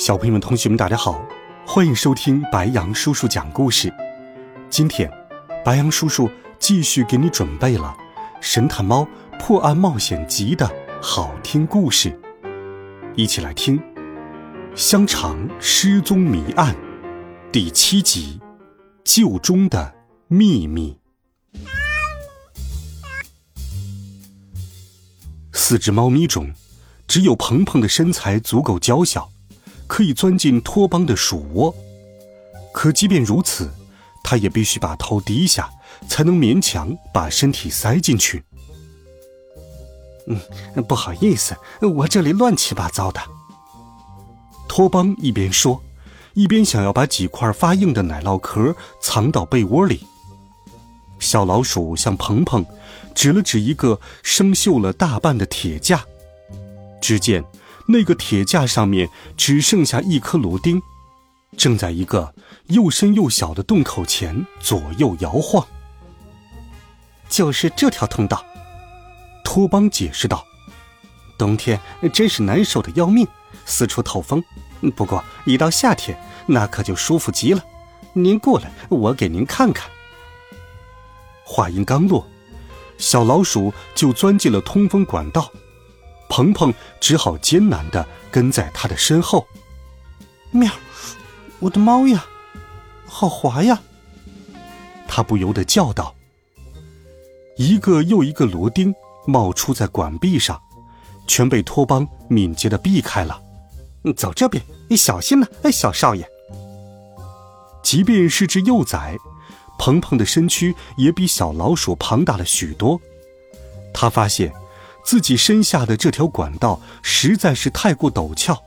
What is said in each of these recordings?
小朋友们、同学们，大家好，欢迎收听白羊叔叔讲故事。今天，白羊叔叔继续给你准备了《神探猫破案冒险集》的好听故事，一起来听《香肠失踪谜案》第七集《旧中的秘密》。四只猫咪中，只有鹏鹏的身材足够娇小。可以钻进托邦的鼠窝，可即便如此，他也必须把头低下，才能勉强把身体塞进去。嗯，不好意思，我这里乱七八糟的。托邦一边说，一边想要把几块发硬的奶酪壳藏到被窝里。小老鼠向鹏鹏指了指一个生锈了大半的铁架，只见。那个铁架上面只剩下一颗螺钉，正在一个又深又小的洞口前左右摇晃。就是这条通道，托邦解释道：“冬天真是难受的要命，四处透风。不过一到夏天，那可就舒服极了。您过来，我给您看看。”话音刚落，小老鼠就钻进了通风管道。鹏鹏只好艰难的跟在他的身后。喵，我的猫呀，好滑呀！他不由得叫道。一个又一个螺钉冒出在管壁上，全被托邦敏捷的避开了。走这边，你小心了，哎，小少爷。即便是只幼崽，鹏鹏的身躯也比小老鼠庞大了许多。他发现。自己身下的这条管道实在是太过陡峭，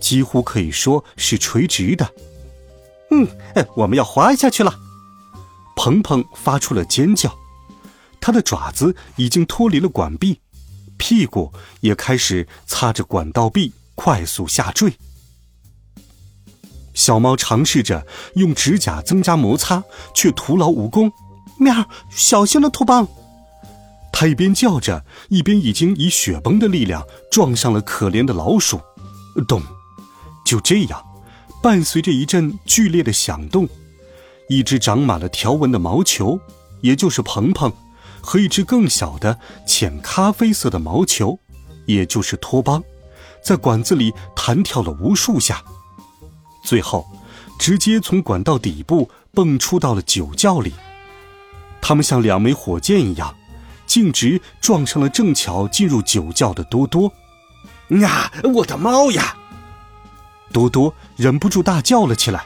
几乎可以说是垂直的。嗯，我们要滑下去了！鹏鹏发出了尖叫，他的爪子已经脱离了管壁，屁股也开始擦着管道壁，快速下坠。小猫尝试着用指甲增加摩擦，却徒劳无功。喵，小心了，兔帮！他一边叫着，一边已经以雪崩的力量撞上了可怜的老鼠。咚！就这样，伴随着一阵剧烈的响动，一只长满了条纹的毛球，也就是鹏鹏，和一只更小的浅咖啡色的毛球，也就是托邦，在管子里弹跳了无数下，最后，直接从管道底部蹦出到了酒窖里。它们像两枚火箭一样。径直撞上了正巧进入酒窖的多多，啊！我的猫呀！多多忍不住大叫了起来：“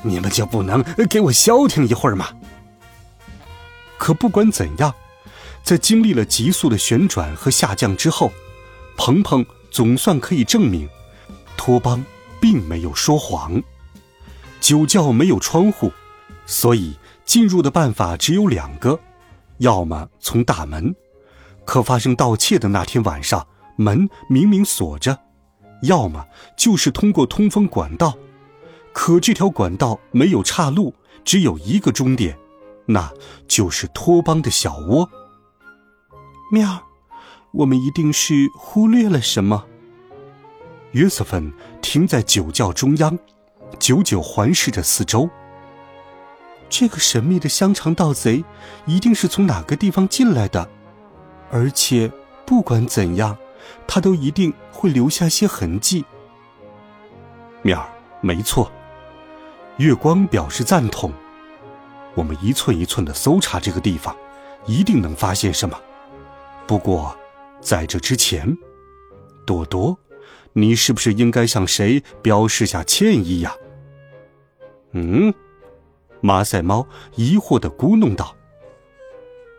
你们就不能给我消停一会儿吗？”可不管怎样，在经历了急速的旋转和下降之后，鹏鹏总算可以证明，托邦并没有说谎。酒窖没有窗户，所以进入的办法只有两个。要么从大门，可发生盗窃的那天晚上门明明锁着；要么就是通过通风管道，可这条管道没有岔路，只有一个终点，那就是托邦的小窝。喵，我们一定是忽略了什么。约瑟芬停在酒窖中央，久久环视着四周。这个神秘的香肠盗贼一定是从哪个地方进来的，而且不管怎样，他都一定会留下些痕迹。面儿，没错。月光表示赞同。我们一寸一寸的搜查这个地方，一定能发现什么。不过，在这之前，朵朵，你是不是应该向谁表示下歉意呀？嗯。马赛猫疑惑的咕哝道：“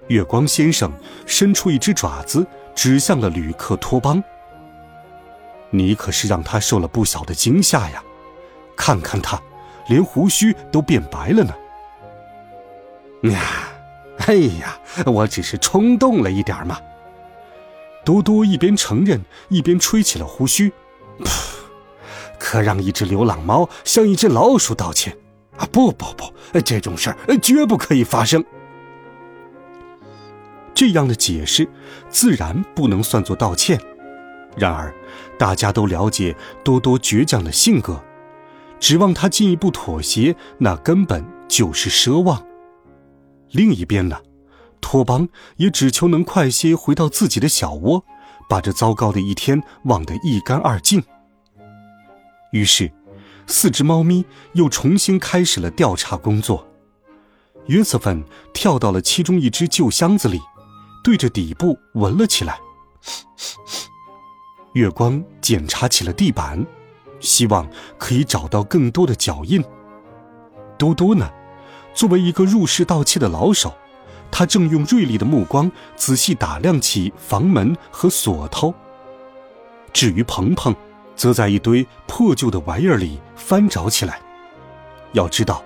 月光先生伸出一只爪子，指向了旅客托邦。你可是让他受了不小的惊吓呀！看看他，连胡须都变白了呢。呀，哎呀，我只是冲动了一点嘛。多多一边承认，一边吹起了胡须。可让一只流浪猫向一只老鼠道歉啊！不不不，这种事儿绝不可以发生。这样的解释自然不能算作道歉。然而，大家都了解多多倔强的性格，指望他进一步妥协，那根本就是奢望。另一边呢，托邦也只求能快些回到自己的小窝，把这糟糕的一天忘得一干二净。于是，四只猫咪又重新开始了调查工作。约瑟芬跳到了其中一只旧箱子里，对着底部闻了起来。月光检查起了地板，希望可以找到更多的脚印。嘟嘟呢，作为一个入室盗窃的老手，他正用锐利的目光仔细打量起房门和锁头。至于鹏鹏，则在一堆破旧的玩意儿里翻找起来。要知道，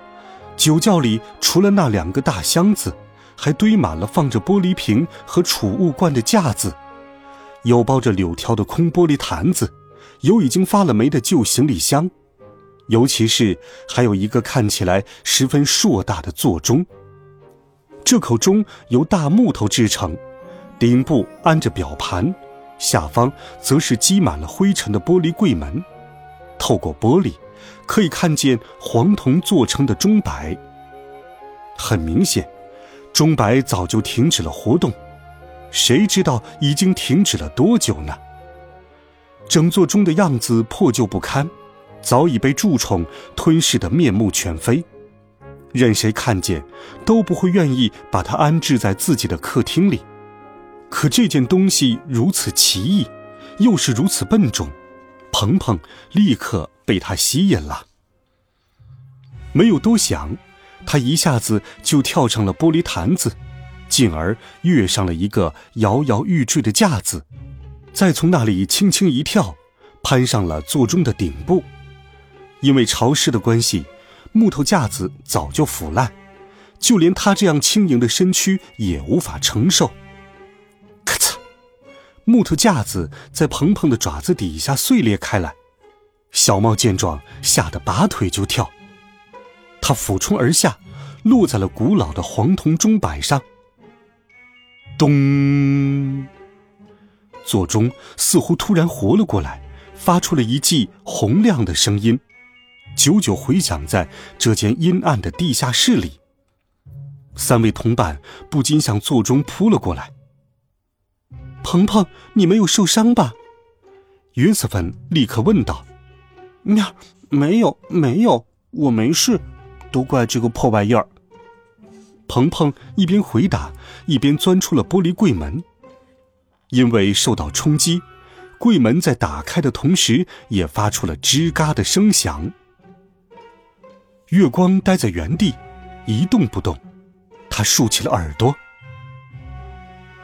酒窖里除了那两个大箱子，还堆满了放着玻璃瓶和储物罐的架子。有包着柳条的空玻璃坛子，有已经发了霉的旧行李箱，尤其是还有一个看起来十分硕大的座钟。这口钟由大木头制成，顶部安着表盘，下方则是积满了灰尘的玻璃柜门。透过玻璃，可以看见黄铜做成的钟摆。很明显，钟摆早就停止了活动。谁知道已经停止了多久呢？整座钟的样子破旧不堪，早已被蛀虫吞噬得面目全非，任谁看见都不会愿意把它安置在自己的客厅里。可这件东西如此奇异，又是如此笨重，鹏鹏立刻被它吸引了。没有多想，他一下子就跳上了玻璃坛子。进而跃上了一个摇摇欲坠的架子，再从那里轻轻一跳，攀上了座钟的顶部。因为潮湿的关系，木头架子早就腐烂，就连他这样轻盈的身躯也无法承受。木头架子在鹏鹏的爪子底下碎裂开来。小猫见状，吓得拔腿就跳，它俯冲而下，落在了古老的黄铜钟摆上。咚！座钟似乎突然活了过来，发出了一记洪亮的声音，久久回响在这间阴暗的地下室里。三位同伴不禁向座钟扑了过来。鹏鹏，你没有受伤吧？约瑟芬立刻问道。喵，没有，没有，我没事，都怪这个破玩意儿。鹏鹏一边回答，一边钻出了玻璃柜门。因为受到冲击，柜门在打开的同时也发出了吱嘎的声响。月光待在原地，一动不动。他竖起了耳朵，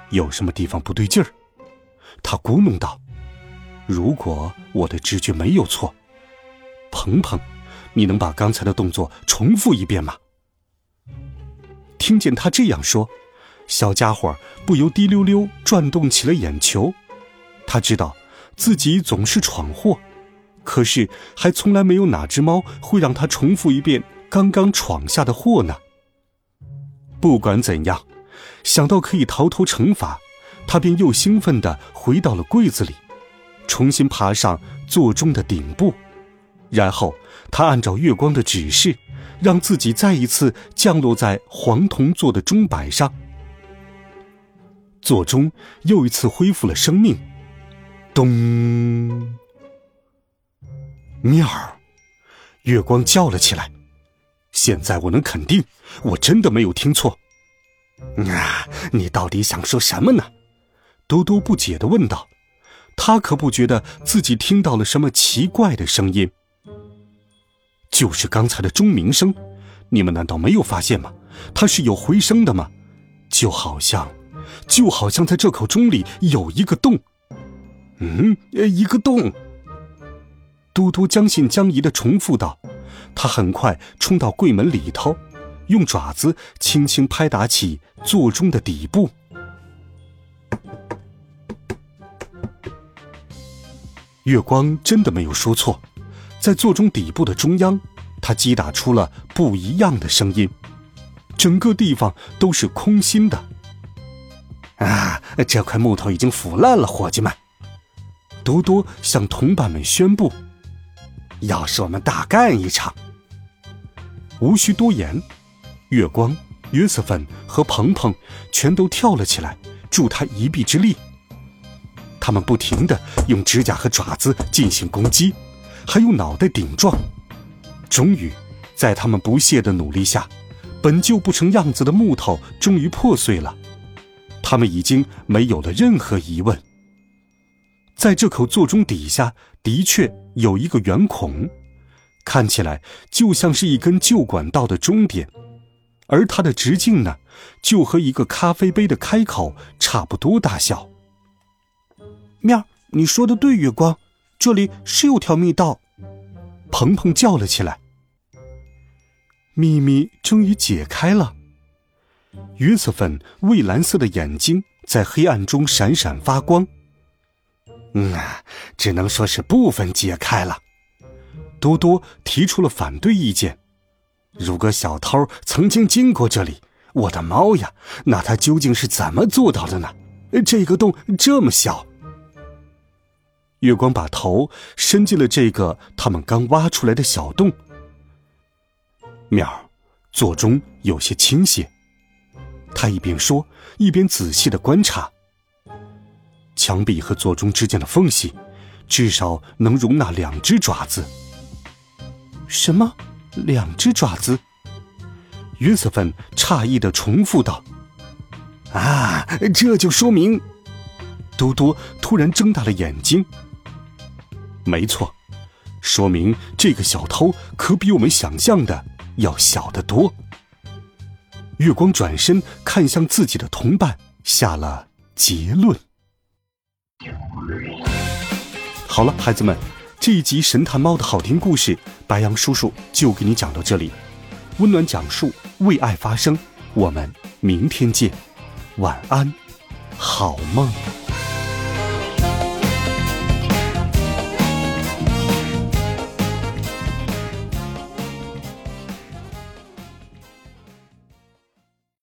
有什么地方不对劲儿？他咕哝道：“如果我的直觉没有错，鹏鹏，你能把刚才的动作重复一遍吗？”听见他这样说，小家伙不由滴溜溜转动起了眼球。他知道自己总是闯祸，可是还从来没有哪只猫会让他重复一遍刚刚闯下的祸呢。不管怎样，想到可以逃脱惩罚，他便又兴奋地回到了柜子里，重新爬上座钟的顶部，然后他按照月光的指示。让自己再一次降落在黄铜做的钟摆上，座钟又一次恢复了生命。咚！喵！月光叫了起来。现在我能肯定，我真的没有听错。啊，你到底想说什么呢？嘟嘟不解的问道。他可不觉得自己听到了什么奇怪的声音。就是刚才的钟鸣声，你们难道没有发现吗？它是有回声的吗？就好像，就好像在这口钟里有一个洞。嗯，一个洞。嘟嘟将信将疑的重复道。他很快冲到柜门里头，用爪子轻轻拍打起座钟的底部。月光真的没有说错，在座钟底部的中央，他击打出了不一样的声音。整个地方都是空心的。啊，这块木头已经腐烂了，伙计们！多多向同伴们宣布：“要是我们大干一场。”无需多言，月光、约瑟芬和鹏鹏全都跳了起来，助他一臂之力。他们不停的用指甲和爪子进行攻击，还用脑袋顶撞。终于，在他们不懈的努力下，本就不成样子的木头终于破碎了。他们已经没有了任何疑问。在这口座钟底下，的确有一个圆孔。看起来就像是一根旧管道的终点，而它的直径呢，就和一个咖啡杯的开口差不多大小。喵，你说的对，月光，这里是有条密道。鹏鹏叫了起来。秘密终于解开了。约瑟芬蔚蓝色的眼睛在黑暗中闪闪发光。嗯，只能说是部分解开了。多多提出了反对意见。如果小偷曾经经过这里，我的猫呀，那他究竟是怎么做到的呢？这个洞这么小。月光把头伸进了这个他们刚挖出来的小洞。妙，座钟有些倾斜。他一边说，一边仔细的观察。墙壁和座钟之间的缝隙，至少能容纳两只爪子。什么？两只爪子？约瑟芬诧异的重复道：“啊，这就说明……”多多突然睁大了眼睛。没错，说明这个小偷可比我们想象的要小得多。月光转身看向自己的同伴，下了结论。好了，孩子们。这一集《神探猫》的好听故事，白羊叔叔就给你讲到这里。温暖讲述，为爱发声。我们明天见，晚安，好梦。